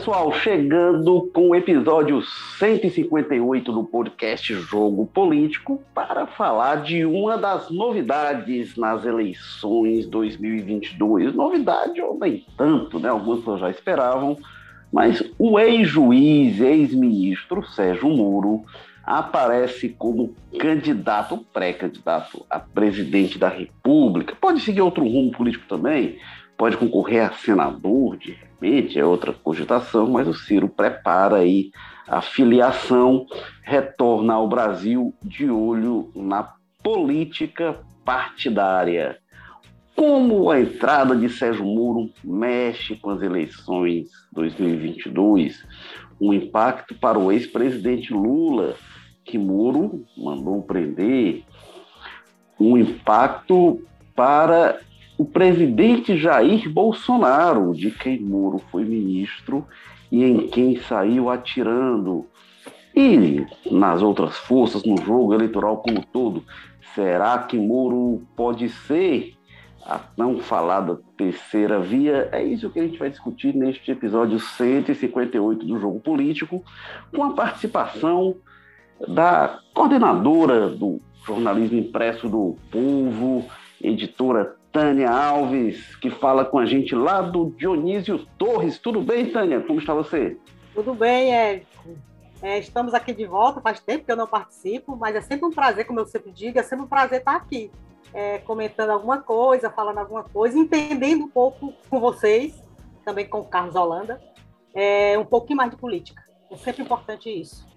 pessoal, chegando com o episódio 158 do podcast Jogo Político para falar de uma das novidades nas eleições 2022. Novidade ou nem tanto, né? Algumas pessoas já esperavam, mas o ex-juiz, ex-ministro Sérgio Moro aparece como candidato, pré-candidato a presidente da República. Pode seguir outro rumo político também, pode concorrer a senador, de repente, é outra cogitação, mas o Ciro prepara aí a filiação, retorna ao Brasil de olho na política partidária. Como a entrada de Sérgio Moro mexe com as eleições 2022, um impacto para o ex-presidente Lula, que Moro mandou prender, um impacto para o presidente Jair Bolsonaro, de quem Moro foi ministro e em quem saiu atirando. E nas outras forças, no jogo eleitoral como todo, será que Moro pode ser a tão falada terceira via? É isso que a gente vai discutir neste episódio 158 do Jogo Político, com a participação da coordenadora do jornalismo impresso do Povo, editora Tânia Alves, que fala com a gente lá do Dionísio Torres. Tudo bem, Tânia? Como está você? Tudo bem, Érico. É, estamos aqui de volta, faz tempo que eu não participo, mas é sempre um prazer, como eu sempre digo, é sempre um prazer estar aqui, é, comentando alguma coisa, falando alguma coisa, entendendo um pouco com vocês, também com o Carlos Holanda, é, um pouquinho mais de política. É sempre importante isso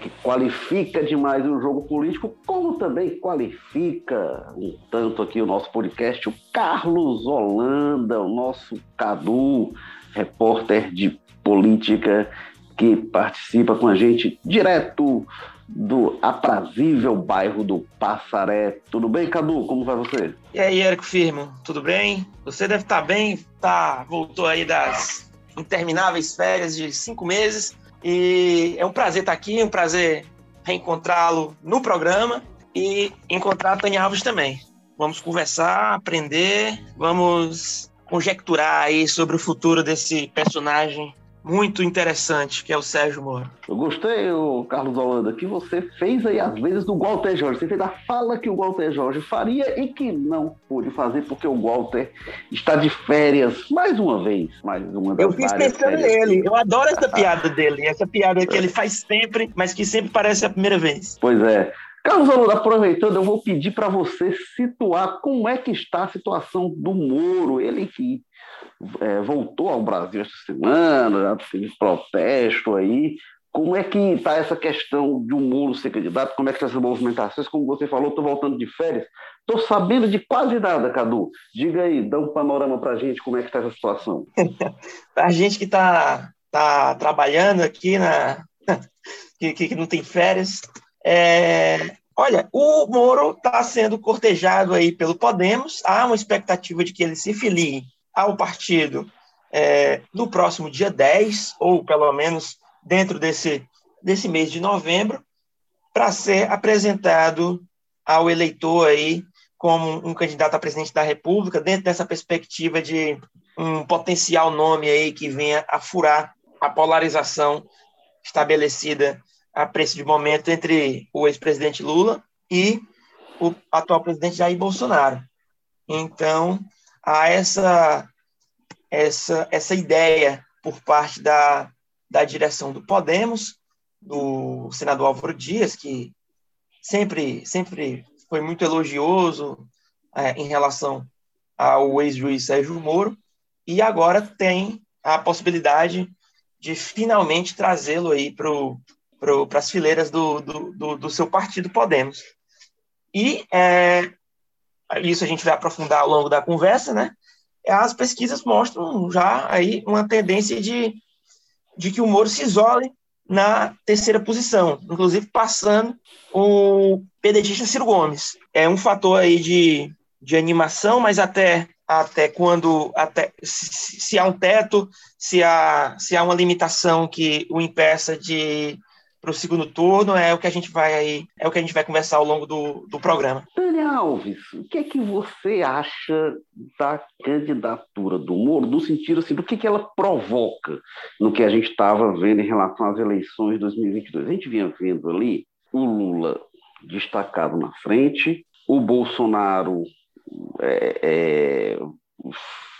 que qualifica demais o jogo político, como também qualifica um tanto aqui o nosso podcast, o Carlos Holanda, o nosso Cadu, repórter de política, que participa com a gente direto do aprazível bairro do Passaré. Tudo bem, Cadu? Como vai você? E aí, Érico Firmo, tudo bem? Você deve estar bem, tá, voltou aí das intermináveis férias de cinco meses e é um prazer estar aqui, um prazer reencontrá-lo no programa e encontrar a Tânia Alves também. Vamos conversar, aprender, vamos conjecturar aí sobre o futuro desse personagem muito interessante, que é o Sérgio Moro. Eu gostei, o Carlos Holanda, que você fez aí às vezes do Walter Jorge. Você fez a fala que o Walter Jorge faria e que não pôde fazer porque o Walter está de férias mais uma vez. Mais uma Eu fiz pensando nele. Eu adoro essa piada dele. Essa piada que ele faz sempre, mas que sempre parece a primeira vez. Pois é. Carlos Holanda, aproveitando, eu vou pedir para você situar como é que está a situação do Moro. Ele que é, voltou ao Brasil esta semana, já teve protesto aí. Como é que está essa questão de um Moro ser candidato? Como é que estão essas movimentações? Como você falou, estou voltando de férias. Estou sabendo de quase nada, Cadu. Diga aí, dá um panorama para a gente como é que está essa situação. a gente que está tá trabalhando aqui, na... que, que não tem férias, é... Olha, o Moro está sendo cortejado aí pelo Podemos. Há uma expectativa de que ele se filie ao partido é, no próximo dia 10, ou pelo menos dentro desse, desse mês de novembro, para ser apresentado ao eleitor aí como um candidato a presidente da República, dentro dessa perspectiva de um potencial nome aí que venha a furar a polarização estabelecida a preço de momento entre o ex-presidente Lula e o atual presidente Jair Bolsonaro. Então, a essa, essa, essa ideia por parte da, da direção do Podemos, do senador Álvaro Dias, que sempre, sempre foi muito elogioso é, em relação ao ex-juiz Sérgio Moro, e agora tem a possibilidade de finalmente trazê-lo aí para as fileiras do, do, do, do, seu partido Podemos. E é, isso a gente vai aprofundar ao longo da conversa, né? As pesquisas mostram já aí uma tendência de, de que o Moro se isole na terceira posição, inclusive passando o pedetista Ciro Gomes. É um fator aí de, de animação, mas até até quando até se, se há um teto, se há se há uma limitação que o impeça de para o segundo turno é o que a gente vai é o que a gente vai conversar ao longo do, do programa. Daniel Alves, o que é que você acha da candidatura do Moro, no sentido assim, do que, que ela provoca no que a gente estava vendo em relação às eleições de 2022? A gente vinha vendo ali o Lula destacado na frente, o Bolsonaro é, é,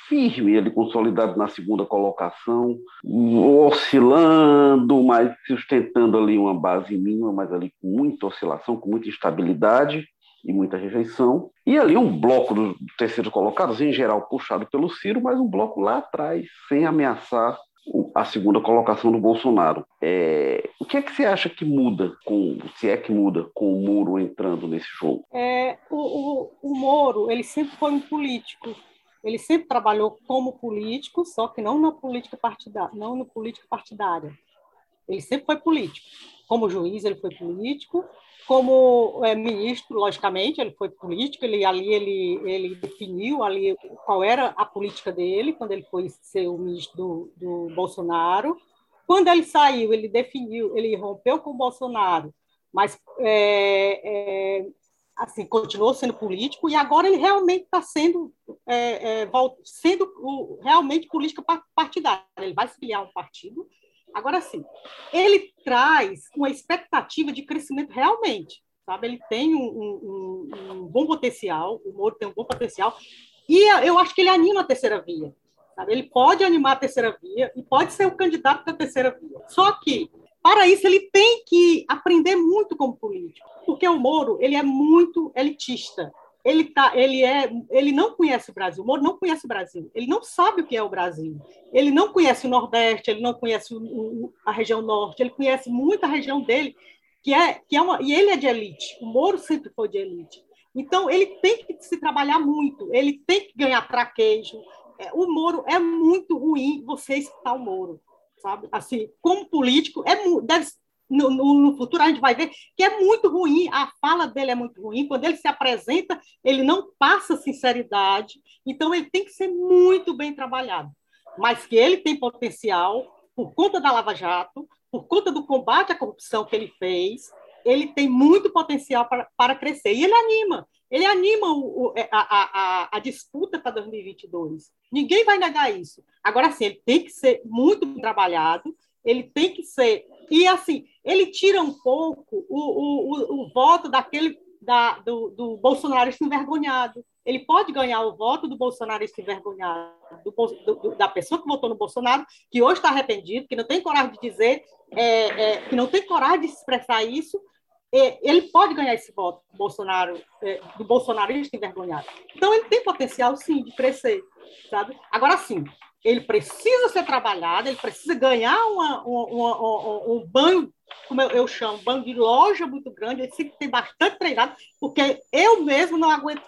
firme, ele consolidado na segunda colocação, oscilando, mas sustentando ali uma base mínima, mas ali com muita oscilação, com muita instabilidade e muita rejeição. E ali um bloco dos terceiros colocados, em geral puxado pelo Ciro, mas um bloco lá atrás, sem ameaçar a segunda colocação do Bolsonaro. É, o que é que você acha que muda, com, se é que muda, com o Moro entrando nesse jogo? É, o, o, o Moro, ele sempre foi um político ele sempre trabalhou como político, só que não na política partidária, não no política partidária. Ele sempre foi político. Como juiz, ele foi político. Como é, ministro, logicamente, ele foi político. Ele ali ele ele definiu ali qual era a política dele quando ele foi ser o ministro do, do Bolsonaro. Quando ele saiu, ele definiu, ele rompeu com o Bolsonaro, mas é, é, assim, continuou sendo político e agora ele realmente está sendo, é, é, sendo o, realmente política partidária. Ele vai se filiar um partido. Agora sim, ele traz uma expectativa de crescimento realmente, sabe? Ele tem um, um, um, bom potencial, o Moro tem um bom potencial, e eu acho que ele anima a terceira via. Sabe? Ele pode animar a terceira via e pode ser o candidato da terceira via. Só que para isso, ele tem que aprender muito como político, porque o Moro ele é muito elitista. Ele, tá, ele, é, ele não conhece o Brasil. O Moro não conhece o Brasil. Ele não sabe o que é o Brasil. Ele não conhece o Nordeste, ele não conhece o, o, a região Norte, ele conhece muita região dele, que é, que é uma. E ele é de elite. O Moro sempre foi de elite. Então, ele tem que se trabalhar muito, ele tem que ganhar traquejo. É, o Moro é muito ruim você escutar o Moro sabe? Assim, como político, é, deve, no, no, futuro a gente vai ver que é muito ruim, a fala dele é muito ruim, quando ele se apresenta, ele não passa sinceridade, então ele tem que ser muito bem trabalhado. Mas que ele tem potencial, por conta da Lava Jato, por conta do combate à corrupção que ele fez, ele tem muito potencial para, para crescer. E ele anima, ele anima o, o, é, a, a, a, disputa para 2022. Ninguém vai negar isso. Agora, sim, ele tem que ser muito trabalhado, ele tem que ser. E, assim, ele tira um pouco o, o, voto daquele da, do, do bolsonarista envergonhado. Ele pode ganhar o voto do bolsonarista envergonhado, do, do, da pessoa que votou no Bolsonaro, que hoje está arrependido, que não tem coragem de dizer, é, é, que não tem coragem de expressar isso, ele pode ganhar esse voto Bolsonaro, é, do bolsonarista envergonhado. Então, ele tem potencial, sim, de crescer, sabe? Agora, sim, ele precisa ser trabalhado, ele precisa ganhar uma, uma, uma, um banho, como eu, chamo, banho de loja muito grande, ele tem que ter bastante treinado, porque eu mesmo não aguento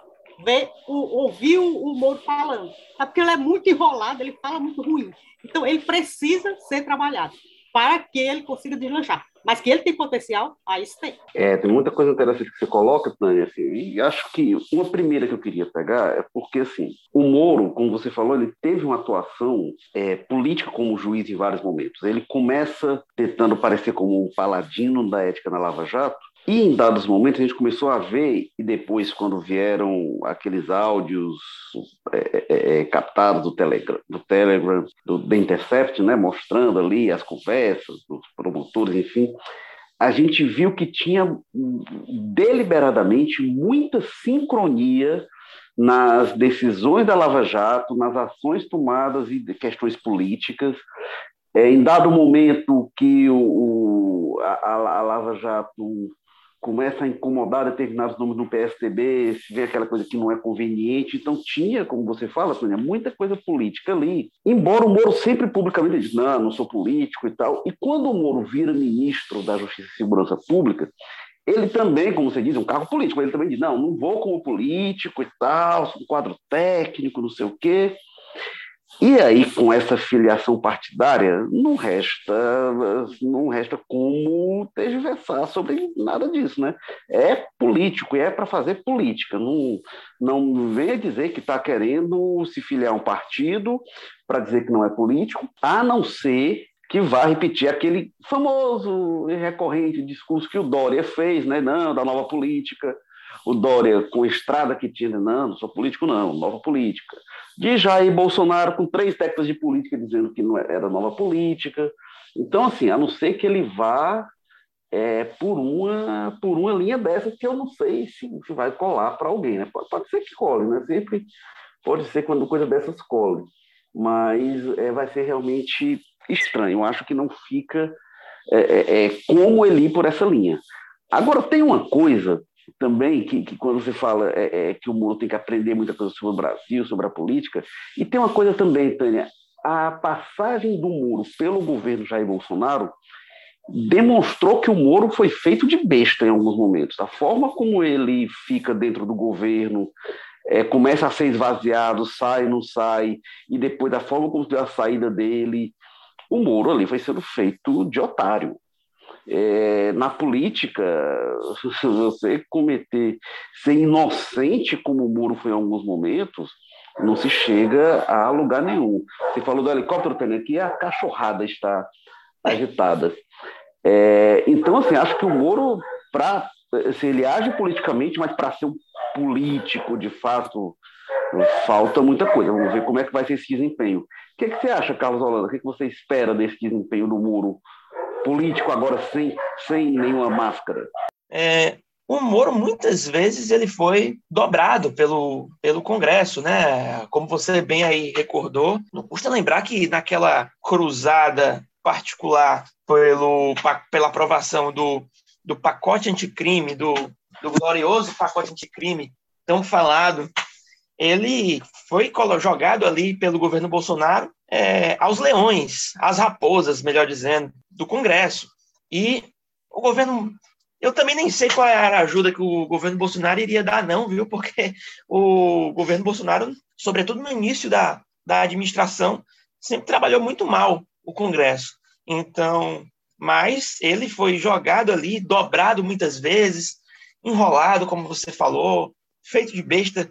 ver, ouvir o, o Moro falando, porque ele é muito enrolado, ele fala muito ruim. Então, ele precisa ser trabalhado para que ele consiga deslanchar. Mas que ele tem potencial, aí isso tem. É, tem muita coisa interessante que você coloca, Tânia, assim, e acho que uma primeira que eu queria pegar é porque, assim, o Moro, como você falou, ele teve uma atuação é, política como juiz em vários momentos. Ele começa tentando parecer como um paladino da ética na Lava Jato, e em dados momentos a gente começou a ver, e depois, quando vieram aqueles áudios é, é, é captados do Telegram, do, Telegram do The Intercept, né, mostrando ali as conversas dos promotores, enfim, a gente viu que tinha deliberadamente muita sincronia nas decisões da Lava Jato, nas ações tomadas e questões políticas. É, em dado momento que o, a, a Lava Jato começa a incomodar determinados nomes no PSDB, se vê aquela coisa que não é conveniente. Então tinha, como você fala, Sônia, muita coisa política ali. Embora o Moro sempre publicamente diz, não, não sou político e tal. E quando o Moro vira ministro da Justiça e Segurança Pública, ele também, como você diz, é um cargo político, ele também diz, não, não vou como político e tal, sou um quadro técnico, não sei o quê. E aí, com essa filiação partidária, não resta, não resta como tergiversar sobre nada disso, né? É político e é para fazer política. Não, não venha dizer que está querendo se filiar a um partido para dizer que não é político, a não ser que vai repetir aquele famoso e recorrente discurso que o Dória fez, né? Não, da nova política. O Dória com a estrada que tinha, não, não sou político, não, nova política. De Jair Bolsonaro com três décadas de política dizendo que não era nova política. Então, assim, a não ser que ele vá é, por, uma, por uma linha dessa que eu não sei se, se vai colar para alguém, né? Pode, pode, ser que cole, né? Sempre pode ser quando coisa dessas cole, mas é, vai ser realmente estranho. Eu acho que não fica é, é, é, como ele ir por essa linha. Agora, tem uma coisa também que, que quando você fala é, é, que o Moro tem que aprender muita coisa sobre o Brasil, sobre a política, e tem uma coisa também, Tânia, a passagem do Moro pelo governo Jair Bolsonaro demonstrou que o Moro foi feito de besta em alguns momentos. A forma como ele fica dentro do governo, é, começa a ser esvaziado, sai, não sai, e depois da forma como deu a saída dele, o Moro ali foi sendo feito de otário. É, na política, você cometer, ser inocente como o Moro foi em alguns momentos, não se chega a lugar nenhum. Você falou do helicóptero, Tânia, aqui a cachorrada está agitada. É, então, assim, acho que o Moro, pra, se ele age politicamente, mas para ser um político, de fato, falta muita coisa. Vamos ver como é que vai ser esse desempenho. O que, é que você acha, Carlos Holanda? O que, é que você espera desse desempenho do Moro político agora sem, sem nenhuma máscara? É, o Moro muitas vezes ele foi dobrado pelo, pelo Congresso, né? Como você bem aí recordou, não custa lembrar que naquela cruzada particular pelo, pela aprovação do, do pacote anticrime, do, do glorioso pacote anticrime tão falado, ele foi jogado ali pelo governo Bolsonaro é, aos leões, às raposas, melhor dizendo, do Congresso. E o governo. Eu também nem sei qual era a ajuda que o governo Bolsonaro iria dar, não, viu? Porque o governo Bolsonaro, sobretudo no início da, da administração, sempre trabalhou muito mal o Congresso. Então, mas ele foi jogado ali, dobrado muitas vezes, enrolado, como você falou, feito de besta.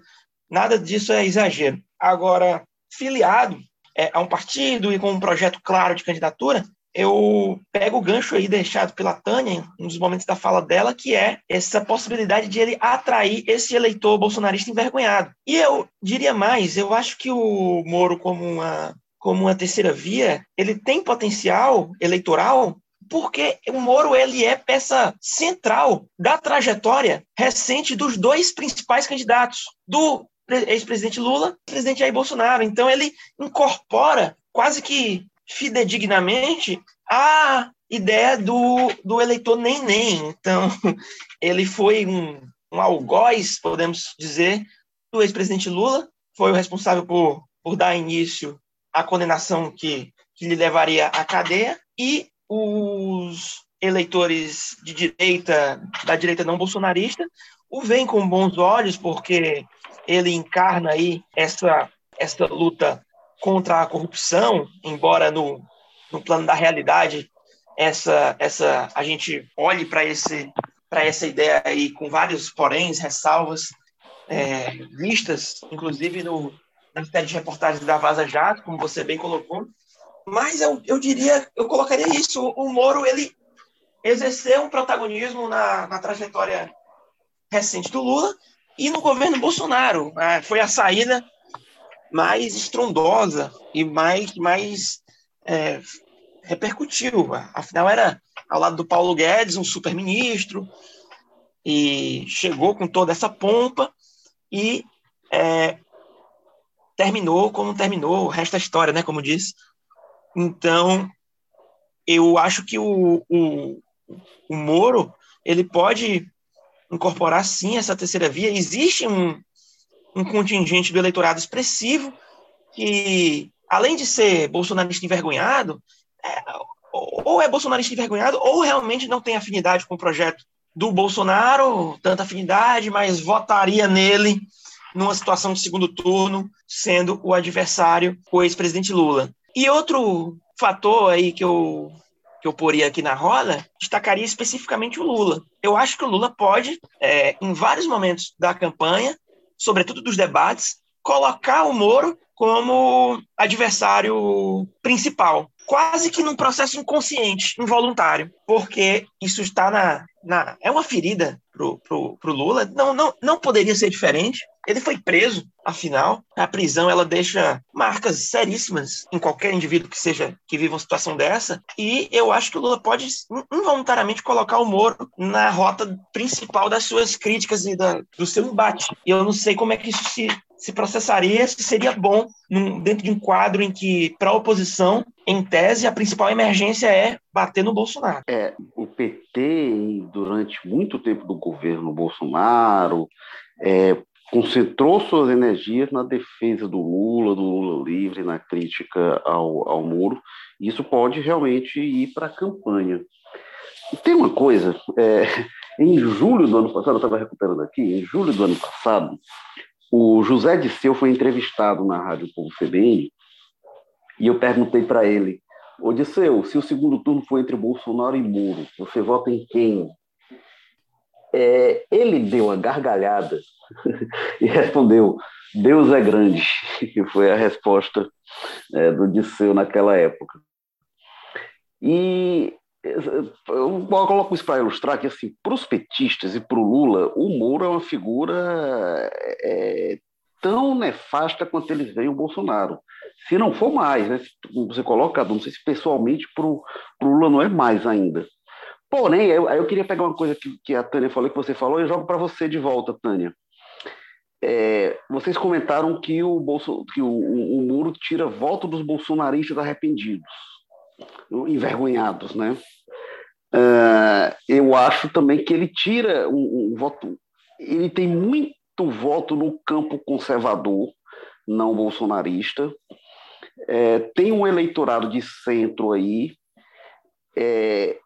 Nada disso é exagero. Agora, filiado é, a um partido e com um projeto claro de candidatura, eu pego o gancho aí deixado pela Tânia, um dos momentos da fala dela, que é essa possibilidade de ele atrair esse eleitor bolsonarista envergonhado. E eu diria mais, eu acho que o Moro, como uma, como uma terceira via, ele tem potencial eleitoral porque o Moro ele é peça central da trajetória recente dos dois principais candidatos, do ex-presidente Lula presidente Jair Bolsonaro. Então ele incorpora quase que fidedignamente a ideia do, do eleitor nem-nem. Então, ele foi um, um algoz, podemos dizer, do ex-presidente Lula, foi o responsável por, por dar início à condenação que, que lhe levaria à cadeia, e os eleitores de direita, da direita não bolsonarista, o veem com bons olhos, porque ele encarna aí essa, essa luta contra a corrupção, embora no, no plano da realidade essa, essa a gente olhe para esse para essa ideia aí com vários poréns, ressalvas é, vistas, inclusive no, na série de reportagens da Vaza Jato, como você bem colocou. Mas eu, eu diria, eu colocaria isso, o Moro, ele exerceu um protagonismo na, na trajetória recente do Lula e no governo Bolsonaro. É, foi a saída mais estrondosa e mais, mais é, repercutiu. Afinal, era ao lado do Paulo Guedes, um super-ministro, e chegou com toda essa pompa e é, terminou como terminou, o resto da história, né, como disse. Então, eu acho que o, o, o Moro, ele pode incorporar, sim, essa terceira via. Existe um, um contingente do eleitorado expressivo que, além de ser bolsonarista envergonhado, é, ou é bolsonarista envergonhado, ou realmente não tem afinidade com o projeto do Bolsonaro, tanta afinidade, mas votaria nele numa situação de segundo turno, sendo o adversário o ex-presidente Lula. E outro fator aí que eu que eu poria aqui na roda, destacaria especificamente o Lula. Eu acho que o Lula pode, é, em vários momentos da campanha, sobretudo dos debates, colocar o Moro como adversário principal. Quase que num processo inconsciente, involuntário, porque isso está na, na é uma ferida pro, pro, pro Lula. Não, não, não poderia ser diferente. Ele foi preso, afinal, a prisão ela deixa marcas seríssimas em qualquer indivíduo que seja que viva uma situação dessa. E eu acho que o Lula pode involuntariamente colocar o Moro na rota principal das suas críticas e da, do seu embate. E eu não sei como é que isso se se processaria, se seria bom num, dentro de um quadro em que, para a oposição, em tese, a principal emergência é bater no Bolsonaro. É, o PT, durante muito tempo do governo Bolsonaro, é, concentrou suas energias na defesa do Lula, do Lula livre, na crítica ao, ao muro. Isso pode realmente ir para a campanha. Tem uma coisa, é, em julho do ano passado, eu estava recuperando aqui, em julho do ano passado, o José Disseu foi entrevistado na Rádio Povo CBN e eu perguntei para ele, ô Disseu, se o segundo turno for entre Bolsonaro e Moro, você vota em quem? É, ele deu uma gargalhada e respondeu, Deus é grande, que foi a resposta é, do Disseu naquela época. E eu coloco isso para ilustrar que, assim, para os petistas e para o Lula, o Moro é uma figura é, tão nefasta quanto eles veem o Bolsonaro. Se não for mais, né? Você coloca, não sei se pessoalmente para o Lula não é mais ainda. Porém, eu, eu queria pegar uma coisa que, que a Tânia falou, que você falou, e jogo para você de volta, Tânia. É, vocês comentaram que o, Bolso, que o, o, o Muro tira voto dos bolsonaristas arrependidos, envergonhados, né? Uh, eu acho também que ele tira um, voto. Ele tem muito voto no campo conservador, não bolsonarista. É, tem um eleitorado de centro aí. É,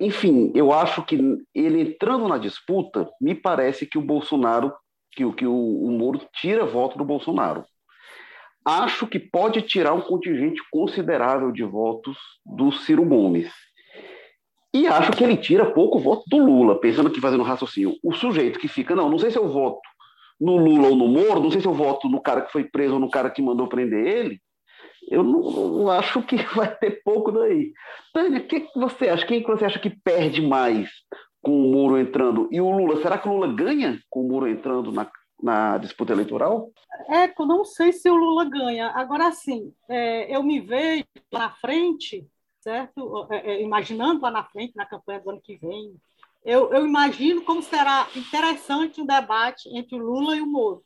enfim, eu acho que ele entrando na disputa, me parece que o Bolsonaro, que, que o, o Moro tira voto do Bolsonaro. Acho que pode tirar um contingente considerável de votos do Ciro Gomes e acho que ele tira pouco voto do Lula, pensando que fazendo raciocínio. O sujeito que fica, não, não sei se eu voto no Lula ou no Moro, não sei se eu voto no cara que foi preso ou no cara que mandou prender ele. Eu não, não acho que vai ter pouco daí. Tânia, o que, que você acha? Quem que você acha que perde mais com o Moro entrando? E o Lula, será que o Lula ganha com o Moro entrando na, na disputa eleitoral? É, eu não sei se o Lula ganha. Agora, sim, é, eu me vejo na frente certo? É, é, imaginando lá na frente, na campanha do ano que vem, eu, eu imagino como será interessante um debate entre o Lula e o Moro.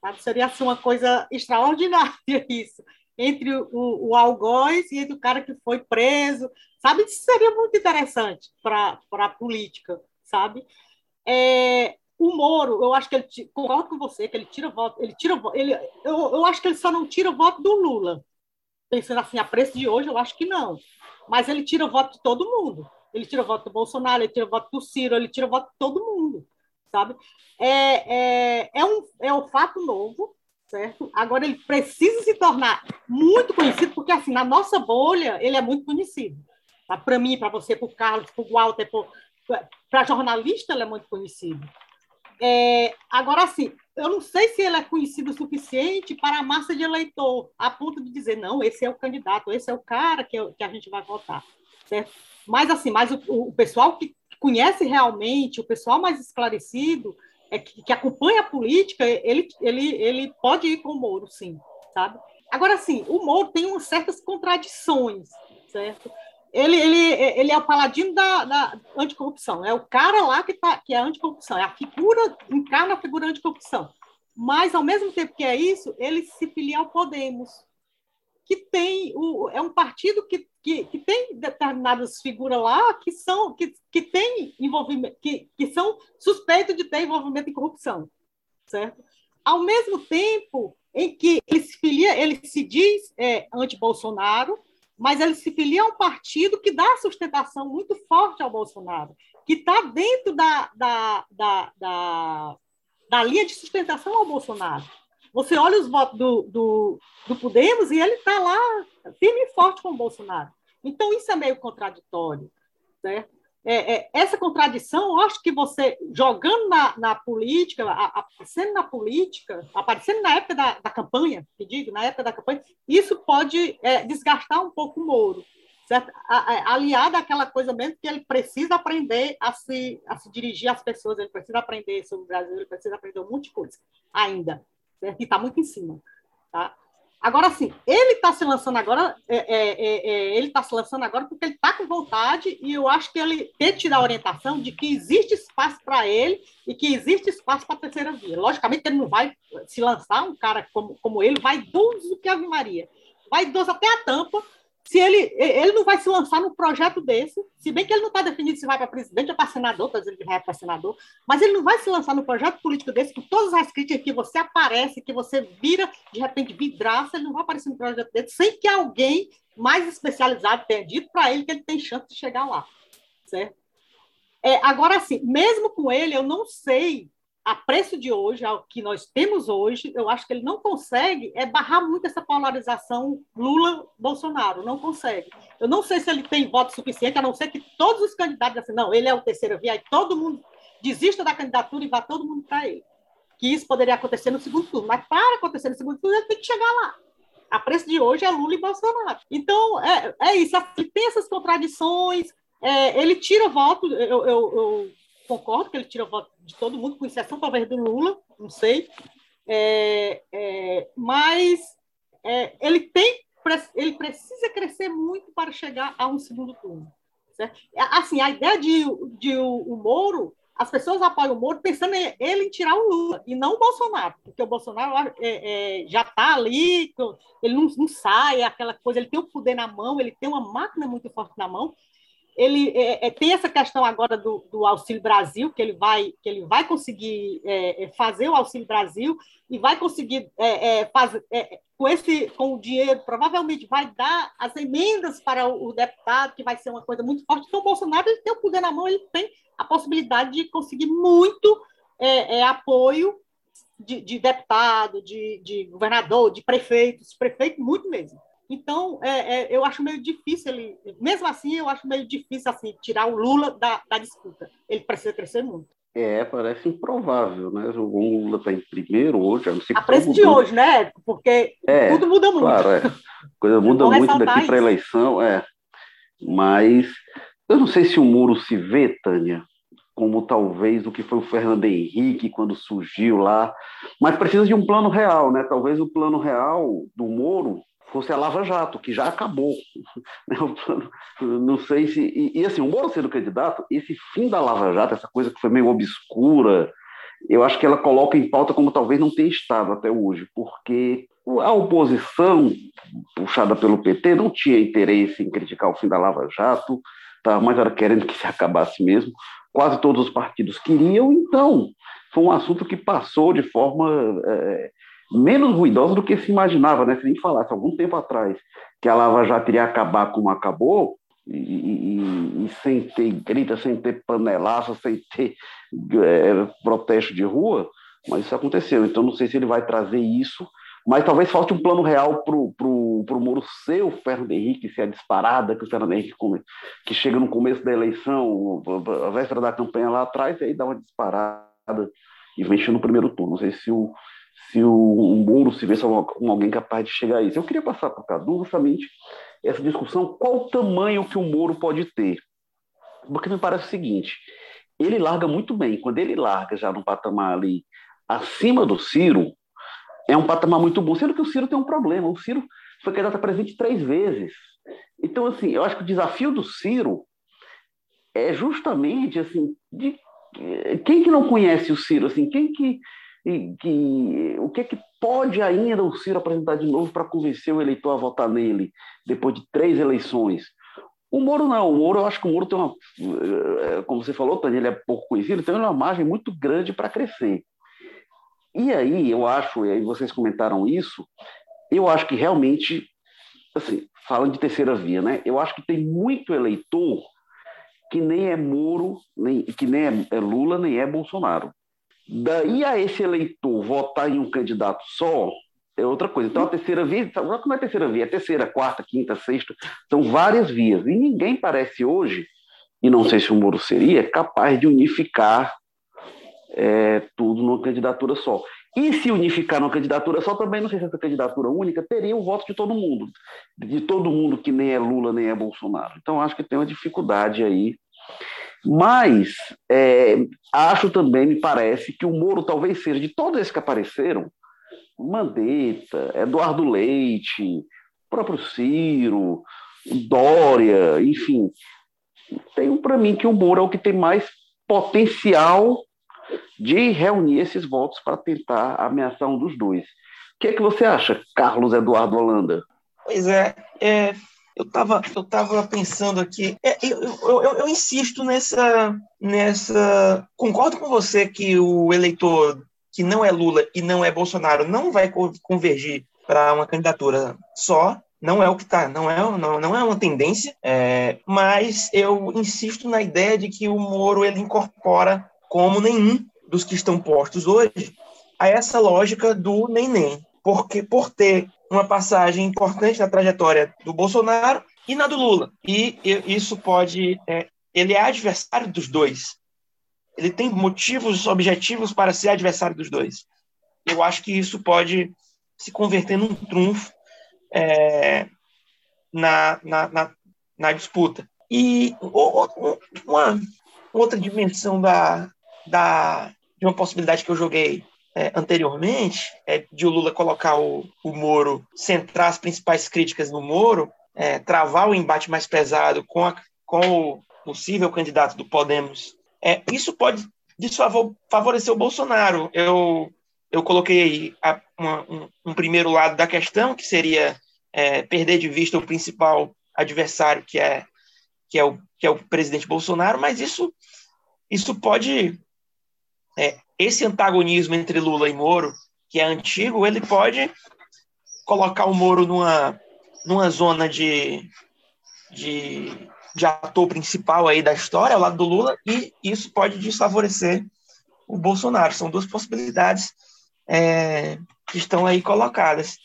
Sabe? Seria assim, uma coisa extraordinária isso, entre o, o algoz e entre o cara que foi preso, sabe? Isso seria muito interessante para a política, sabe? É, o Moro, eu acho que ele concordo com você que ele tira voto, ele tira ele, eu, eu acho que ele só não tira voto do Lula. Pensando assim, a preço de hoje, eu acho que não mas ele tira voto de todo mundo. Ele tira voto do Bolsonaro, ele tira voto do Ciro, ele tira voto de todo mundo, sabe? É, é, é, um, é um fato novo, certo? Agora ele precisa se tornar muito conhecido, porque assim, na nossa bolha ele é muito conhecido. Tá? Para mim, para você, para o Carlos, para o Walter, para jornalista ele é muito conhecido. É, agora, assim, eu não sei se ele é conhecido o suficiente para a massa de eleitor, a ponto de dizer, não, esse é o candidato, esse é o cara que, que a gente vai votar, certo? Mas, assim, mas o, o pessoal que conhece realmente, o pessoal mais esclarecido, é que, que, acompanha a política, ele, ele, ele pode ir com o Moro, sim, sabe? Agora, sim, o Moro tem umas certas contradições, certo? Ele, ele, ele é o paladino da, da anticorrupção, é o cara lá que, tá, que é anticorrupção, é a figura, encarna a figura anticorrupção. Mas, ao mesmo tempo que é isso, ele se filia ao Podemos, que tem o, é um partido que, que, que tem determinadas figuras lá que são que, que tem envolvimento que, que são suspeitos de ter envolvimento em corrupção, certo? Ao mesmo tempo em que ele se filia, ele se diz é, anti-Bolsonaro, mas ele se filia a um partido que dá sustentação muito forte ao Bolsonaro, que está dentro da, da, da, da, da linha de sustentação ao Bolsonaro. Você olha os votos do, do, do Podemos e ele está lá firme e forte com o Bolsonaro. Então, isso é meio contraditório. Certo? É, é, essa contradição, eu acho que você, jogando na, na política, aparecendo na política, aparecendo na época da, da campanha, que digo, na época da campanha, isso pode é, desgastar um pouco o Moro. certo? aliada àquela coisa mesmo que ele precisa aprender a se, a se dirigir às pessoas, ele precisa aprender sobre o Brasil, ele precisa aprender um monte de coisa ainda, certo? E está muito em cima, tá? Agora, sim, ele está se lançando agora, é, é, é, é ele está se lançando agora porque ele está com vontade e eu acho que ele tem que te dar a orientação de que existe espaço para ele e que existe espaço para a terceira via. Logicamente, ele não vai se lançar, um cara como, como ele, vai do que a Maria, vai idoso até a tampa, se ele, ele não vai se lançar num projeto desse, se bem que ele não está definido se vai para presidente ou para senador, está dizendo que vai para senador, mas ele não vai se lançar num projeto político desse, com todas as críticas que você aparece, que você vira, de repente, vidraça, ele não vai aparecer num projeto desse, sem que alguém mais especializado tenha dito para ele que ele tem chance de chegar lá, certo? É, agora, assim, mesmo com ele, eu não sei a preço de hoje, ao que nós temos hoje, eu acho que ele não consegue é barrar muito essa polarização Lula-Bolsonaro, não consegue. Eu não sei se ele tem voto suficiente, a não ser que todos os candidatos assim, não, ele é o terceiro via, e todo mundo desista da candidatura e vá todo mundo para ele. Que isso poderia acontecer no segundo turno, mas para acontecer no segundo turno, ele tem que chegar lá. A preço de hoje é Lula e Bolsonaro. Então, é, é isso, ele tem essas contradições, é, ele tira voto, eu, eu, eu concordo que ele tira voto de todo mundo, com exceção talvez do Lula, não sei. É, é, mas é, ele tem, ele precisa crescer muito para chegar a um segundo turno. Certo? Assim, a ideia de, de o, o Moro, as pessoas apoiam o Moro pensando em ele em tirar o Lula e não o Bolsonaro, porque o Bolsonaro é, é, já está ali, ele não, não sai, aquela coisa, ele tem o poder na mão, ele tem uma máquina muito forte na mão, ele é, é, tem essa questão agora do, do, Auxílio Brasil, que ele vai, que ele vai conseguir é, é fazer o Auxílio Brasil e vai conseguir é, é fazer com esse com o dinheiro, provavelmente vai dar as emendas para o, deputado, que vai ser uma coisa muito forte. Então, o Bolsonaro ele tem o poder na mão, ele tem a possibilidade de conseguir muito apoio de, de, deputado, de, de governador, de prefeitos, prefeito muito mesmo. Então, é, é, eu acho meio difícil ele, mesmo assim, eu acho meio difícil assim tirar o Lula da, da disputa. Ele precisa crescer muito. É, parece improvável, né? O Lula está em primeiro hoje, a A preço de hoje, né? Porque é, tudo muda muito. Claro, é. coisa muda muito daqui para a eleição, é. Mas eu não sei se o Muro se vê, Tânia, como talvez o que foi o Fernando Henrique quando surgiu lá, mas precisa de um plano real, né? Talvez o plano real do Moro fosse a Lava Jato, que já acabou. Né, não sei se. E, e, assim, o Moro sendo candidato, esse fim da Lava Jato, essa coisa que foi meio obscura, eu acho que ela coloca em pauta como talvez não tenha estado até hoje, porque a oposição, puxada pelo PT, não tinha interesse em criticar o fim da Lava Jato, estava mais era querendo que se acabasse mesmo. Quase todos os partidos queriam, então foi um assunto que passou de forma é, menos ruidosa do que se imaginava, né? Se gente falasse algum tempo atrás que a Lava Jato iria acabar como acabou, e, e, e sem ter grita, sem ter panelaço, sem ter é, protesto de rua, mas isso aconteceu. Então não sei se ele vai trazer isso, mas talvez falte um plano real para o pro, pro Moro ser o Fernando Henrique, ser a disparada que o Fernando Henrique come, que chega no começo da eleição, a véspera da campanha lá atrás, e aí dá uma disparada e vence no primeiro turno. Não sei se o, se o, o Moro se vê como alguém capaz de chegar a isso. Eu queria passar para o Cadu justamente essa discussão, qual o tamanho que o Moro pode ter. Porque me parece o seguinte, ele larga muito bem. Quando ele larga já no patamar ali acima do Ciro, é um patamar muito bom. Sendo que o Ciro tem um problema. O Ciro foi candidato a presidente três vezes. Então, assim, eu acho que o desafio do Ciro é justamente, assim, de quem que não conhece o Ciro, assim, quem que e que, o que, é que pode ainda o Ciro apresentar de novo para convencer o eleitor a votar nele, depois de três eleições? O Moro não, o Moro, eu acho que o Moro tem uma, eh, como você falou, Tânia, ele é pouco conhecido, tem uma margem muito grande para crescer. E aí, eu acho, e aí vocês comentaram isso, eu acho que realmente, assim, falando de terceira via, né? Eu acho que tem muito eleitor que nem é Moro, nem, que nem é, é Lula, nem é Bolsonaro. Daí a esse eleitor votar em um candidato só é outra coisa. Então a terceira via, como é a terceira via? É terceira, quarta, quinta, sexta, são várias vias. E ninguém parece hoje, e não sei se o Moro seria, capaz de unificar é, tudo numa candidatura só. E se unificar numa candidatura só, também não sei se essa candidatura única teria o voto de todo mundo, de todo mundo que nem é Lula nem é Bolsonaro. Então, acho que tem uma dificuldade aí. Mas é, acho também, me parece, que o Moro talvez seja, de todos esses que apareceram, Mandetta, Eduardo Leite, próprio Ciro, Dória, enfim, tenho para mim que o Moro é o que tem mais potencial de reunir esses votos para tentar ameaçar um dos dois. O que é que você acha, Carlos Eduardo Holanda? Pois é, é eu estava eu tava pensando aqui, é, eu, eu, eu, eu, insisto nessa, nessa. Concordo com você que o eleitor que não é Lula e não é Bolsonaro não vai convergir para uma candidatura só, não é o que está, não é, não, não é uma tendência, é, mas eu insisto na ideia de que o Moro ele incorpora como nenhum dos que estão postos hoje a essa lógica do nem-nem, porque por ter uma passagem importante na trajetória do Bolsonaro e na do Lula, e isso pode, é, ele é adversário dos dois, ele tem motivos objetivos para ser adversário dos dois. Eu acho que isso pode se converter num trunfo é, na, na, na, na, disputa. E uma outra dimensão da, da, de uma possibilidade que eu joguei é, anteriormente é de o Lula colocar o, o Moro, centrar as principais críticas no Moro, é, travar o embate mais pesado com, a, com o possível candidato do Podemos. É, isso pode favorecer o Bolsonaro. Eu eu coloquei aí a, uma, um, um, primeiro lado da questão, que seria é, perder de vista o principal adversário, que é, que é, o, que é o presidente Bolsonaro, mas isso, isso pode. É, esse antagonismo entre Lula e Moro, que é antigo, ele pode colocar o Moro numa, numa zona de, de, de ator principal aí da história, ao lado do Lula, e isso pode desfavorecer o Bolsonaro. São duas possibilidades é, que estão aí colocadas.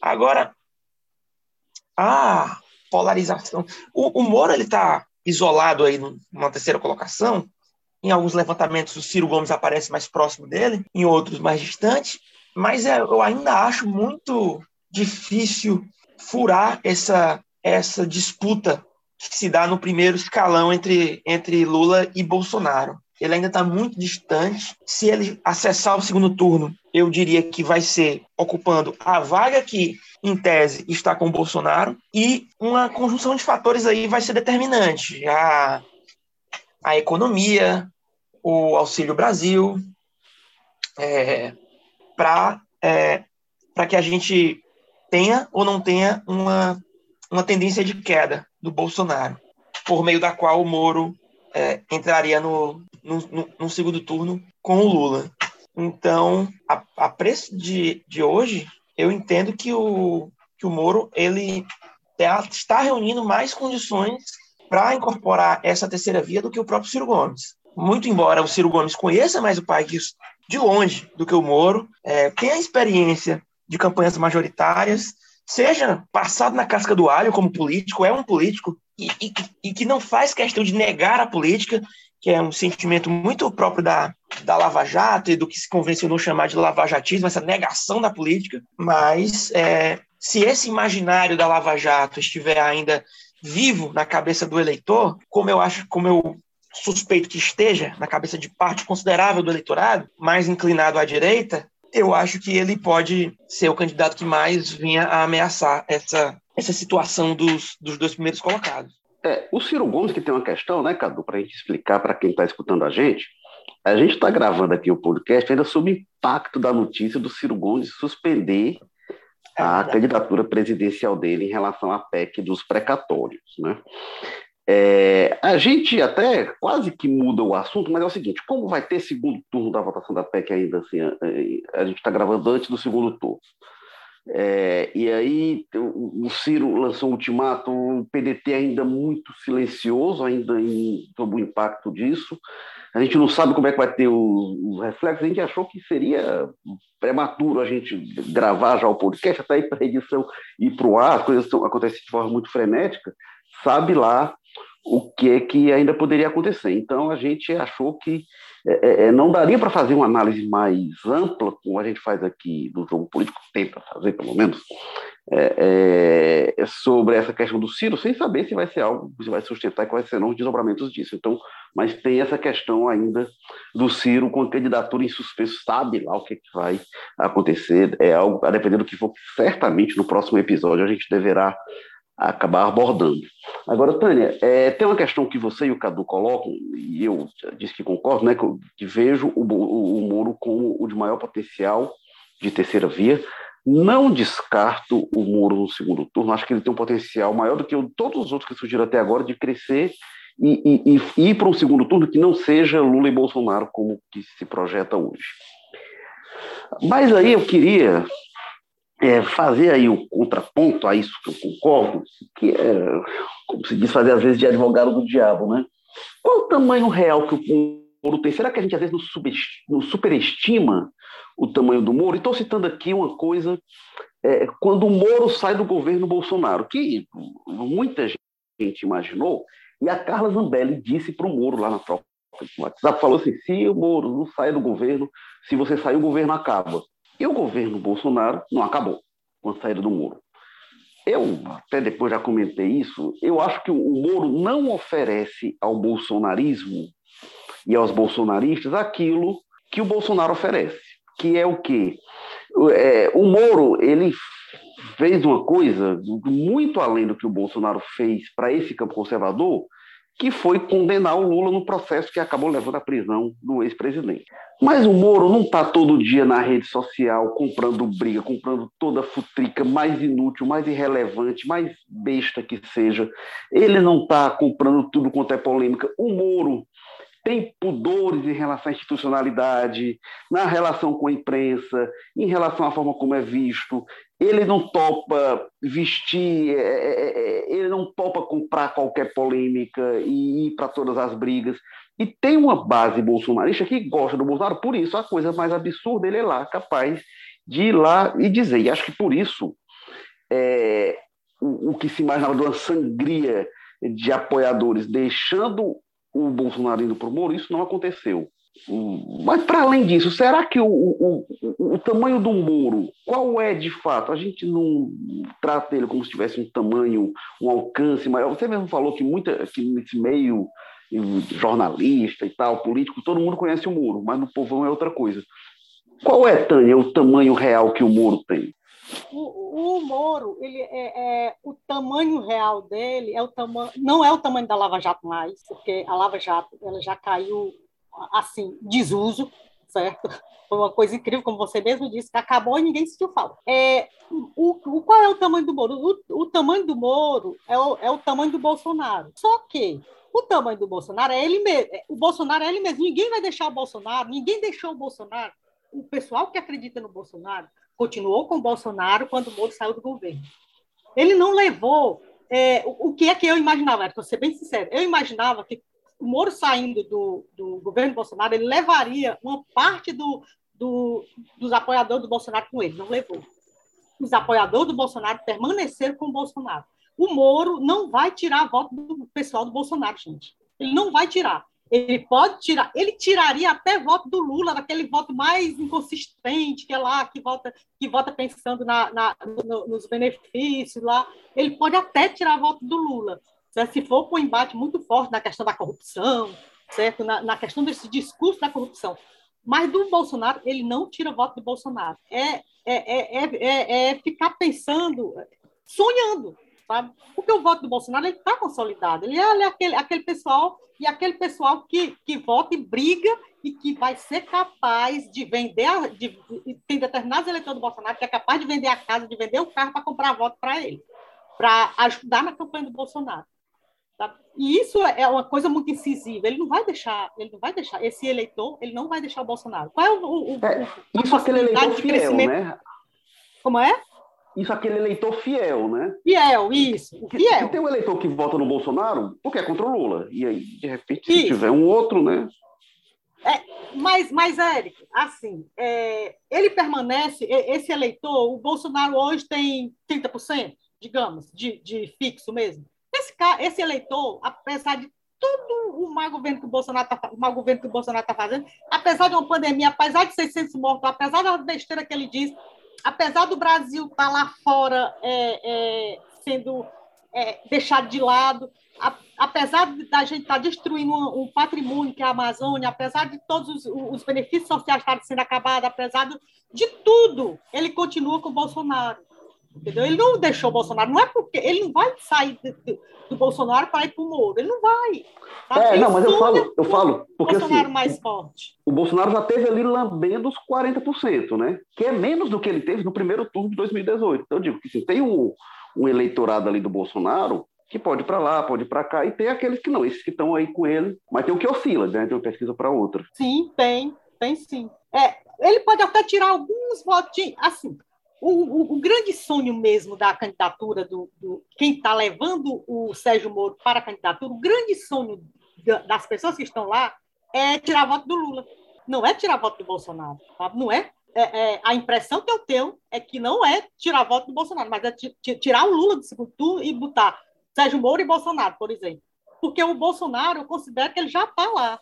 Agora, a polarização. O, o Moro está isolado aí numa terceira colocação. Em alguns levantamentos, o Ciro Gomes aparece mais próximo dele, em outros mais distante. Mas é, eu ainda acho muito difícil furar essa, essa disputa que se dá no primeiro escalão entre, entre Lula e Bolsonaro ele ainda está muito distante. Se ele acessar o segundo turno, eu diria que vai ser ocupando a vaga que, em tese, está com Bolsonaro, e uma conjunção de fatores aí vai ser determinante. A, a economia, o Auxílio Brasil, é, para é, que a gente tenha ou não tenha uma, uma tendência de queda do Bolsonaro, por meio da qual o Moro é, entraria no, no, no, no, segundo turno com o Lula. Então, a, a, preço de, de hoje, eu entendo que o, que o Moro ele está reunindo mais condições para incorporar essa terceira via do que o próprio Ciro Gomes. Muito embora o Ciro Gomes conheça mais o país de longe do que o Moro, é, tenha experiência de campanhas majoritárias, seja passado na casca do alho como político, é um político, e, e, e, que não faz questão de negar a política, que é um sentimento muito próprio da, da Lava Jato e do que se convencionou chamar de lavajatismo, essa negação da política, mas é, se esse imaginário da Lava Jato estiver ainda vivo na cabeça do eleitor, como eu acho, como eu suspeito que esteja na cabeça de parte considerável do eleitorado, mais inclinado à direita, eu acho que ele pode ser o candidato que mais vinha a ameaçar essa essa situação dos, dos dois primeiros colocados. É, o Ciro Gomes que tem uma questão, né, Cadu, para a gente explicar para quem está escutando a gente. A gente está gravando aqui o podcast ainda sob impacto da notícia do Ciro Gomes suspender é a candidatura presidencial dele em relação à PEC dos precatórios, né? É, a gente até quase que muda o assunto, mas é o seguinte: como vai ter segundo turno da votação da PEC ainda assim? A, a gente está gravando antes do segundo turno. É, e aí o, Ciro lançou um ultimato, o PDT ainda muito silencioso, ainda em, sob o impacto disso. A gente não sabe como é que vai ter os, os reflexos. A gente achou que seria prematuro a gente gravar já o podcast, até ir para a edição e para o ar, as coisas acontecem de forma muito frenética. Sabe lá o que é que ainda poderia acontecer. Então a gente achou que é, é, é não daria para fazer uma análise mais ampla, como a gente faz aqui do jogo político, tenta fazer pelo menos, é, é, sobre essa questão do Ciro, sem saber se vai ser algo que vai sustentar e quais serão os desdobramentos disso. Então, mas tem essa questão ainda do Ciro com a candidatura em suspenso, sabe lá o que, que vai acontecer, é algo, a depender do que for, certamente no próximo episódio a gente deverá acabar abordando. Agora, Tânia, é, tem uma questão que você e o Cadu colocam, e eu disse que concordo, né, que, que vejo o, o, o Moro como o de maior potencial de terceira via, não descarto o Moro no segundo turno, acho que ele tem um potencial maior do que todos os outros que surgiram até agora de crescer e, e, e ir para um segundo turno que não seja Lula e Bolsonaro como que se projeta hoje. Mas aí eu queria é, fazer aí o contraponto a isso que eu concordo, que é, como se diz, fazer às vezes de advogado do diabo, né? Qual o tamanho real que o Moro tem? Será que a gente às vezes não superestima o tamanho do Moro. E estou citando aqui uma coisa, é, quando o Moro sai do governo Bolsonaro, que muita gente imaginou, e a Carla Zambelli disse para o Moro lá na troca do WhatsApp, falou assim, se o Moro não sai do governo, se você sair, o governo acaba. E o governo Bolsonaro não acabou com a saída do Moro. Eu, até depois já comentei isso, eu acho que o Moro não oferece ao bolsonarismo e aos bolsonaristas aquilo que o Bolsonaro oferece que é o quê? É, o Moro, ele fez uma coisa muito além do que o Bolsonaro fez para esse campo conservador, que foi condenar o Lula no processo que acabou levando à prisão do ex-presidente. Mas o Moro não está todo dia na rede social comprando briga, comprando toda a futrica mais inútil, mais irrelevante, mais besta que seja. Ele não está comprando tudo quanto é polêmica. O Moro tem pudores em relação à institucionalidade, na relação com a imprensa, em relação à forma como é visto. Ele não topa vestir, é, é, é, ele não topa comprar qualquer polêmica e ir para todas as brigas. E tem uma base bolsonarista que gosta do Bolsonaro, por isso a coisa mais absurda ele é lá, capaz de ir lá e dizer. E acho que por isso é, o, o que se imaginava de uma sangria de apoiadores deixando o Bolsonaro indo para o Moro, isso não aconteceu. Mas, para além disso, será que o, o, o, o, tamanho do Moro, qual é de fato? A gente não trata ele como se tivesse um tamanho, um alcance maior. Você mesmo falou que, muita, que nesse meio jornalista e tal, político, todo mundo conhece o Moro, mas no povão é outra coisa. Qual é, Tânia, o tamanho real que o Moro tem? O, o Moro, ele é, é, o tamanho real dele é o tamanho, não é o tamanho da Lava Jato mais, porque a Lava Jato ela já caiu assim desuso, certo? Foi uma coisa incrível, como você mesmo disse, que acabou e ninguém sentiu falta. É, o, o, qual é o tamanho do Moro? O, o tamanho do Moro é o, é o tamanho do Bolsonaro. Só que o tamanho do Bolsonaro é ele mesmo. É, o Bolsonaro é ele mesmo. Ninguém vai deixar o Bolsonaro, ninguém deixou o Bolsonaro. O pessoal que acredita no Bolsonaro continuou com Bolsonaro quando o Moro saiu do governo. Ele não levou. É, o, o, que é que eu imaginava? Para ser bem sincero, eu imaginava que o Moro saindo do, do governo Bolsonaro, ele levaria uma parte do, do, dos apoiadores do Bolsonaro com ele. Não levou. Os apoiadores do Bolsonaro permaneceram com o Bolsonaro. O Moro não vai tirar voto do pessoal do Bolsonaro, gente. Ele não vai tirar. Ele pode tirar, ele tiraria até voto do Lula, daquele voto mais inconsistente, que é lá, que vota, que vota pensando na, na no, nos benefícios lá. Ele pode até tirar voto do Lula, certo? se for com um embate muito forte na questão da corrupção, certo? Na, na questão desse discurso da corrupção. Mas do Bolsonaro, ele não tira voto do Bolsonaro. É, é, é, é, é ficar pensando, sonhando, sabe? Porque o voto do Bolsonaro está consolidado. Ele é, ele é aquele, aquele pessoal e aquele pessoal que, que vota e briga e que vai ser capaz de vender, de, tem determinados eleitores do Bolsonaro que é capaz de vender a casa, de vender o carro para comprar voto para ele, para ajudar na campanha do Bolsonaro. Tá? E isso é uma coisa muito incisiva. Ele não vai deixar, ele não vai deixar esse eleitor, ele não vai deixar o Bolsonaro. Qual é o, o, o é, aquele eleitor fiel, né? Como é? Isso aquele eleitor fiel, né? Fiel, isso. Fiel. Se tem um eleitor que vota no Bolsonaro, porque é contra o Lula. E aí, de repente, se isso. tiver um outro, né? É, mas, mas, Érico, assim, é, ele permanece, esse eleitor, o Bolsonaro hoje tem 30%, digamos, de, de fixo mesmo. Esse, esse eleitor, apesar de tudo o mau governo que o Bolsonaro está o mau governo que o Bolsonaro tá fazendo, apesar de uma pandemia, apesar de 600 mortos, apesar da besteira que ele diz, apesar do Brasil estar tá lá fora é, é, sendo é, deixado de lado, a, apesar da gente estar tá destruindo um, um, patrimônio que é a Amazônia, apesar de todos os, os benefícios sociais estarem sendo acabados, apesar de tudo, ele continua com o Bolsonaro. Entendeu? Ele não deixou o Bolsonaro, não é porque ele não vai sair do, do Bolsonaro para ir para o Moro, ele não vai. Tá? É, não, mas eu falo, eu falo, porque Bolsonaro assim, mais forte. O Bolsonaro já teve ali lambendo os 40%, né? Que é menos do que ele teve no primeiro turno de 2018. Então eu digo que assim, tem um, um eleitorado ali do Bolsonaro que pode ir para lá, pode ir para cá, e tem aqueles que não, esses que estão aí com ele, mas tem o que oscila, né, de uma pesquisa para outra. Sim, tem, tem sim. É, ele pode até tirar alguns votinhos, assim, o, o, o, grande sonho mesmo da candidatura do, do quem está levando o Sérgio Moro para a candidatura, o grande sonho da, das pessoas que estão lá é tirar voto do Lula. Não é tirar voto do Bolsonaro, sabe? Não é, é, é, a impressão que eu tenho é que não é tirar voto do Bolsonaro, mas é tirar o Lula do segundo turno e botar Sérgio Moro e Bolsonaro, por exemplo. Porque o Bolsonaro, eu considero que ele já está lá,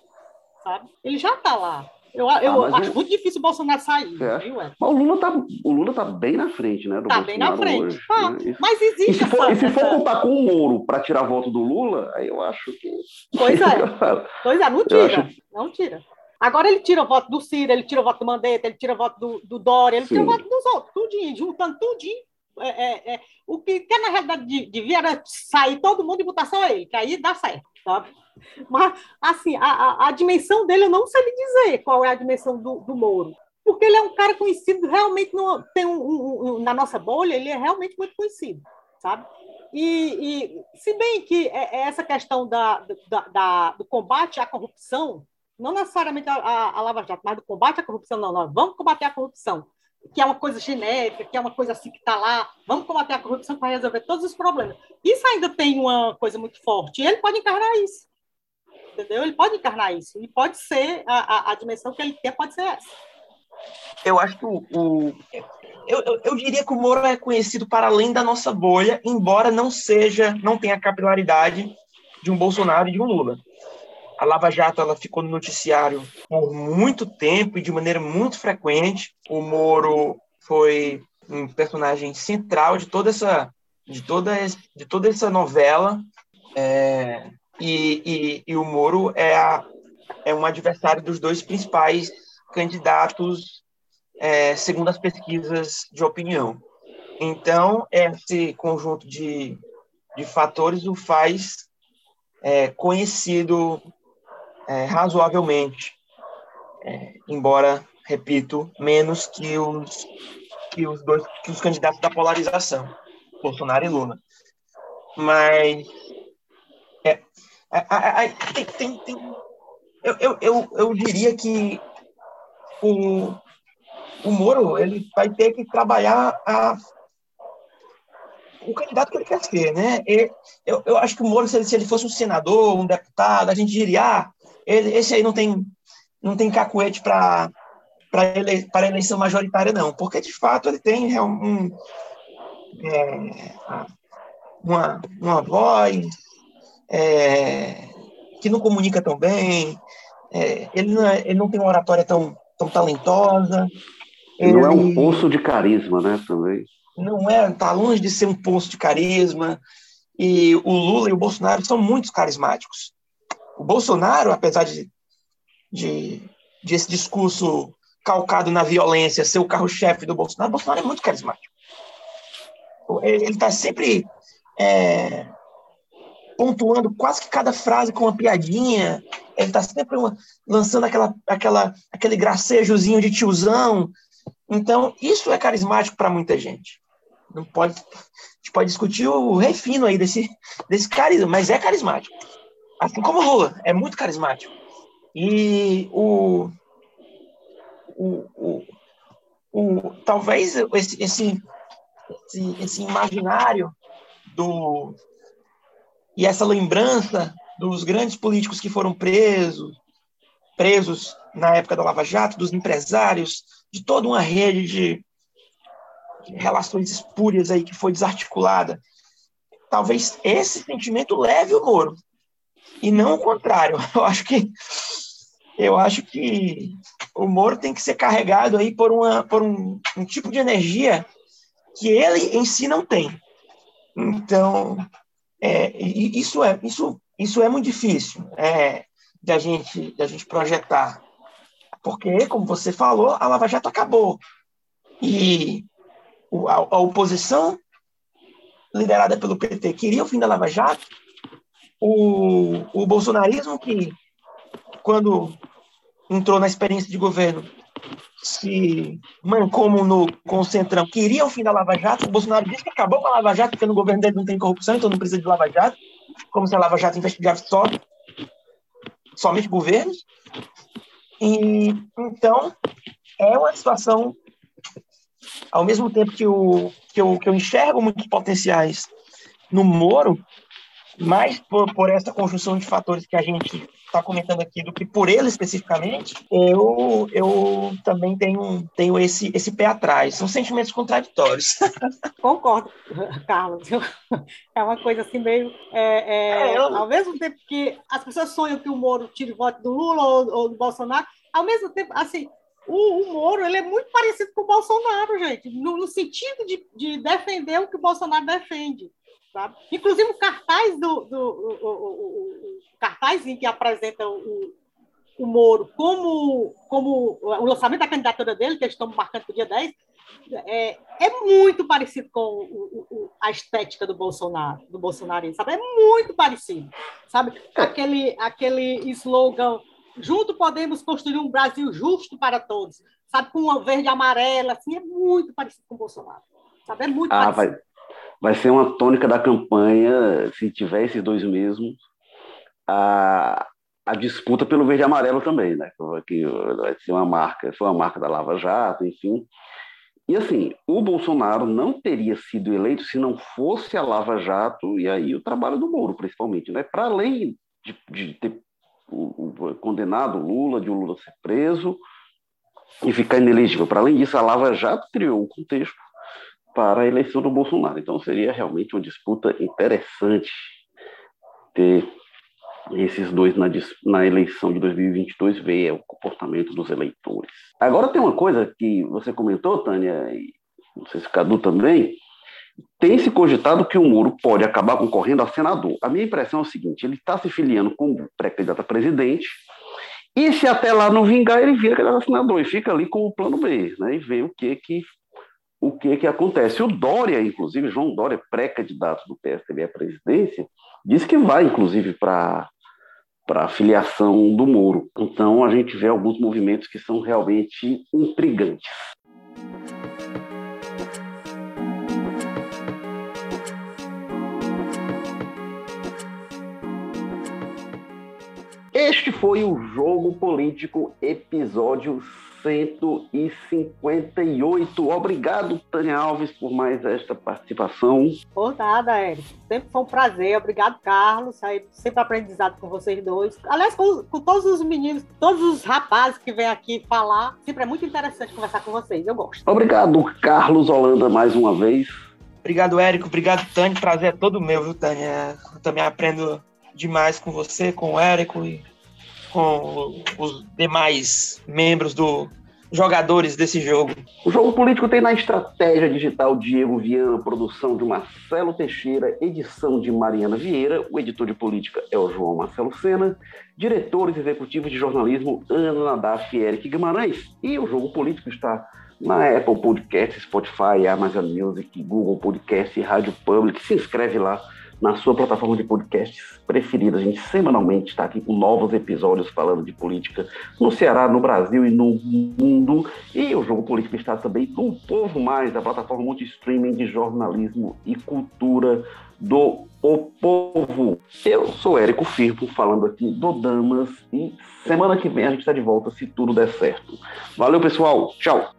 sabe? Ele já está lá. Eu, eu ah, acho muito difícil o Bolsonaro sair. É. Viu, mas o Lula, tá, o Lula tá bem na frente, né? tá bem na frente. Hoje, ah, né? Mas existe. E se for, essa, e se for contar com o Moro para tirar voto do Lula, aí eu acho que. Pois é. pois é, não tira. Acho... Não tira. Agora ele tira o voto do Ciro, ele tira o voto do Mandetta, ele tira o voto do, do Dória, ele Sim. tira o voto dos outros, tudinho, juntando tudinho. É, é, é, o que, que na realidade devia era sair todo mundo e botar só ele, que aí dá certo, sabe? Mas, assim, a, a, a, dimensão dele eu não sei lhe dizer qual é a dimensão do, do Moro. Porque ele é um cara conhecido, realmente no, tem um, um, um, na nossa bolha, ele é realmente muito conhecido, sabe? E, e se bem que é, é essa questão da, da, da, do combate à corrupção, não necessariamente a, a, a Lava Jato, mas do combate à corrupção, não, nós vamos combater a corrupção, que é uma coisa genérica, que é uma coisa assim que está lá, vamos combater a corrupção para resolver todos os problemas. Isso ainda tem uma coisa muito forte, e ele pode encarnar isso entendeu? Ele pode encarnar isso, e pode ser, a, a, a dimensão que ele quer pode ser essa. Eu acho que o, o eu, eu, eu, diria que o Moro é conhecido para além da nossa bolha, embora não seja, não tenha a capilaridade de um Bolsonaro e de um Lula. A Lava Jato ela ficou no noticiário por muito tempo e de maneira muito frequente. O Moro foi um personagem central de toda essa de toda de toda essa novela. É, e, e, e o Moro é, a, é um adversário dos dois principais candidatos, é, segundo as pesquisas de opinião. Então, esse conjunto de, de fatores o faz é, conhecido é, razoavelmente, é, embora, repito, menos que os, que os dois que os candidatos da polarização, Bolsonaro e Lula. Mas é, tem, tem, tem, eu, eu, eu, eu diria que o, o Moro ele vai ter que trabalhar a, o candidato que ele quer ser, né? E eu, eu acho que o Moro, se ele, se ele fosse um senador, um deputado, a gente diria, ah, ele, esse aí não tem, não tem cacuete para para ele, a eleição majoritária, não, porque de fato ele tem um, é, uma, uma voz, é, que não comunica tão bem, é, ele, não é, ele não tem uma oratória tão, tão talentosa. Ele não é um poço de carisma, né, também. Não é, tá longe de ser um poço de carisma. E o Lula e o Bolsonaro são muito carismáticos. O Bolsonaro, apesar de, de, de esse discurso calcado na violência ser o carro-chefe do Bolsonaro, o Bolsonaro é muito carismático. Ele está sempre é, pontuando quase que cada frase com uma piadinha. Ele está sempre uma, lançando aquela, aquela, aquele gracejozinho de tiozão. Então, isso é carismático para muita gente. Não pode, a gente pode discutir o refino aí desse, desse carisma, mas é carismático. Assim como o Lula, é muito carismático. E o, o, o, o talvez esse, esse, esse, esse imaginário do, e essa lembrança dos grandes políticos que foram presos, presos na época da Lava Jato, dos empresários, de toda uma rede de, relações espúrias aí que foi desarticulada. Talvez esse sentimento leve o Moro e não o contrário. Eu acho que eu acho que o Moro tem que ser carregado aí por, uma, por um, um tipo de energia que ele em si não tem. Então, é, isso, é, isso, isso é muito difícil é, da, gente, da gente projetar. Porque, como você falou, a Lava Jato acabou. E a, a oposição, liderada pelo PT, queria o fim da Lava Jato. O, o bolsonarismo, que quando entrou na experiência de governo, se mancomunou com o Centrão, queria o fim da Lava Jato. O Bolsonaro disse que acabou com a Lava Jato, porque no governo dele não tem corrupção, então não precisa de Lava Jato, como se a Lava Jato investigasse só, somente governos. E, então, é uma situação, ao mesmo tempo que, o, que, eu, que eu enxergo muitos potenciais no Moro, mais por, por essa conjunção de fatores que a gente está comentando aqui do que por ele especificamente, eu, eu também tenho, tenho esse, esse pé atrás. São sentimentos contraditórios. Concordo, Carlos. É uma coisa assim meio. É, é, é, eu... Ao mesmo tempo que as pessoas sonham que o Moro tire voto do Lula ou, ou do Bolsonaro, ao mesmo tempo, assim, o, o, Moro ele é muito parecido com o Bolsonaro, gente, no, no sentido de, de, defender o que o Bolsonaro defende. Sabe? Inclusive o cartaz do, do o, o, o, cartaz que apresenta o, o Moro como, como o lançamento da candidatura dele, que eles estão marcando para o dia 10, é, é muito parecido com o, o, a estética do Bolsonaro, do bolsonarismo, sabe? É muito parecido, sabe? Aquele, aquele slogan, junto podemos construir um Brasil justo para todos, sabe? Com uma verde e amarela, assim, é muito parecido com o Bolsonaro, sabe? É muito ah, parecido. Vai vai ser uma tônica da campanha, se tiver esses dois mesmos, a, a disputa pelo verde e amarelo também, né? Que vai ser uma marca, foi uma marca da Lava Jato, enfim. E assim, o Bolsonaro não teria sido eleito se não fosse a Lava Jato e aí o trabalho do Moro, principalmente, né? Para além de, de ter o, o, condenado Lula, de o Lula ser preso e ficar inelegível. Para além disso, a Lava Jato criou um contexto para a eleição do Bolsonaro. Então seria realmente uma disputa interessante ter esses dois na, na eleição de 2022, ver o comportamento dos eleitores. Agora tem uma coisa que você comentou, Tânia, e não sei se Cadu também, tem se cogitado que o Moro pode acabar concorrendo a senador. A minha impressão é o seguinte: ele está se filiando como pré-candidato a presidente, e se até lá não vingar, ele vira candidato a senador e fica ali com o plano B, né? E vê o que que o que que acontece. O Dória, inclusive, João Dória, pré-candidato do PSDB à presidência, disse que vai, inclusive, para para a filiação do Moro. Então, a gente vê alguns movimentos que são realmente intrigantes. Este foi o Jogo Político, episódio 158. Obrigado, Tânia Alves, por mais esta participação. Por nada, Érico. Sempre foi um prazer. Obrigado, Carlos. Sempre aprendizado com vocês dois. Aliás, com, com, todos os meninos, todos os rapazes que vêm aqui falar. Sempre é muito interessante conversar com vocês. Eu gosto. Obrigado, Carlos Holanda, mais uma vez. Obrigado, Érico. Obrigado, Tânia. Prazer é todo meu, viu, Tânia? Eu também aprendo demais com você, com o Érico e com os demais membros do jogadores desse jogo. O jogo político tem na estratégia digital Diego Viana, produção de Marcelo Teixeira, edição de Mariana Vieira, o editor de política é o João Marcelo Sena, diretores executivos de jornalismo Ana Nadaf e Eric Guimarães, e o jogo político está na Apple Podcast, Spotify, Amazon Music, Google Podcast Rádio Public. Se inscreve lá na sua plataforma de podcasts preferida. A gente semanalmente está aqui com novos episódios falando de política no Ceará, no Brasil e no mundo. E o Jogo Político está também no Povo Mais, a plataforma multi-streaming de jornalismo e cultura do O Povo. Eu sou Érico Firpo, falando aqui do Damas, e semana que vem a gente está de volta se tudo der certo. Valeu, pessoal. Tchau.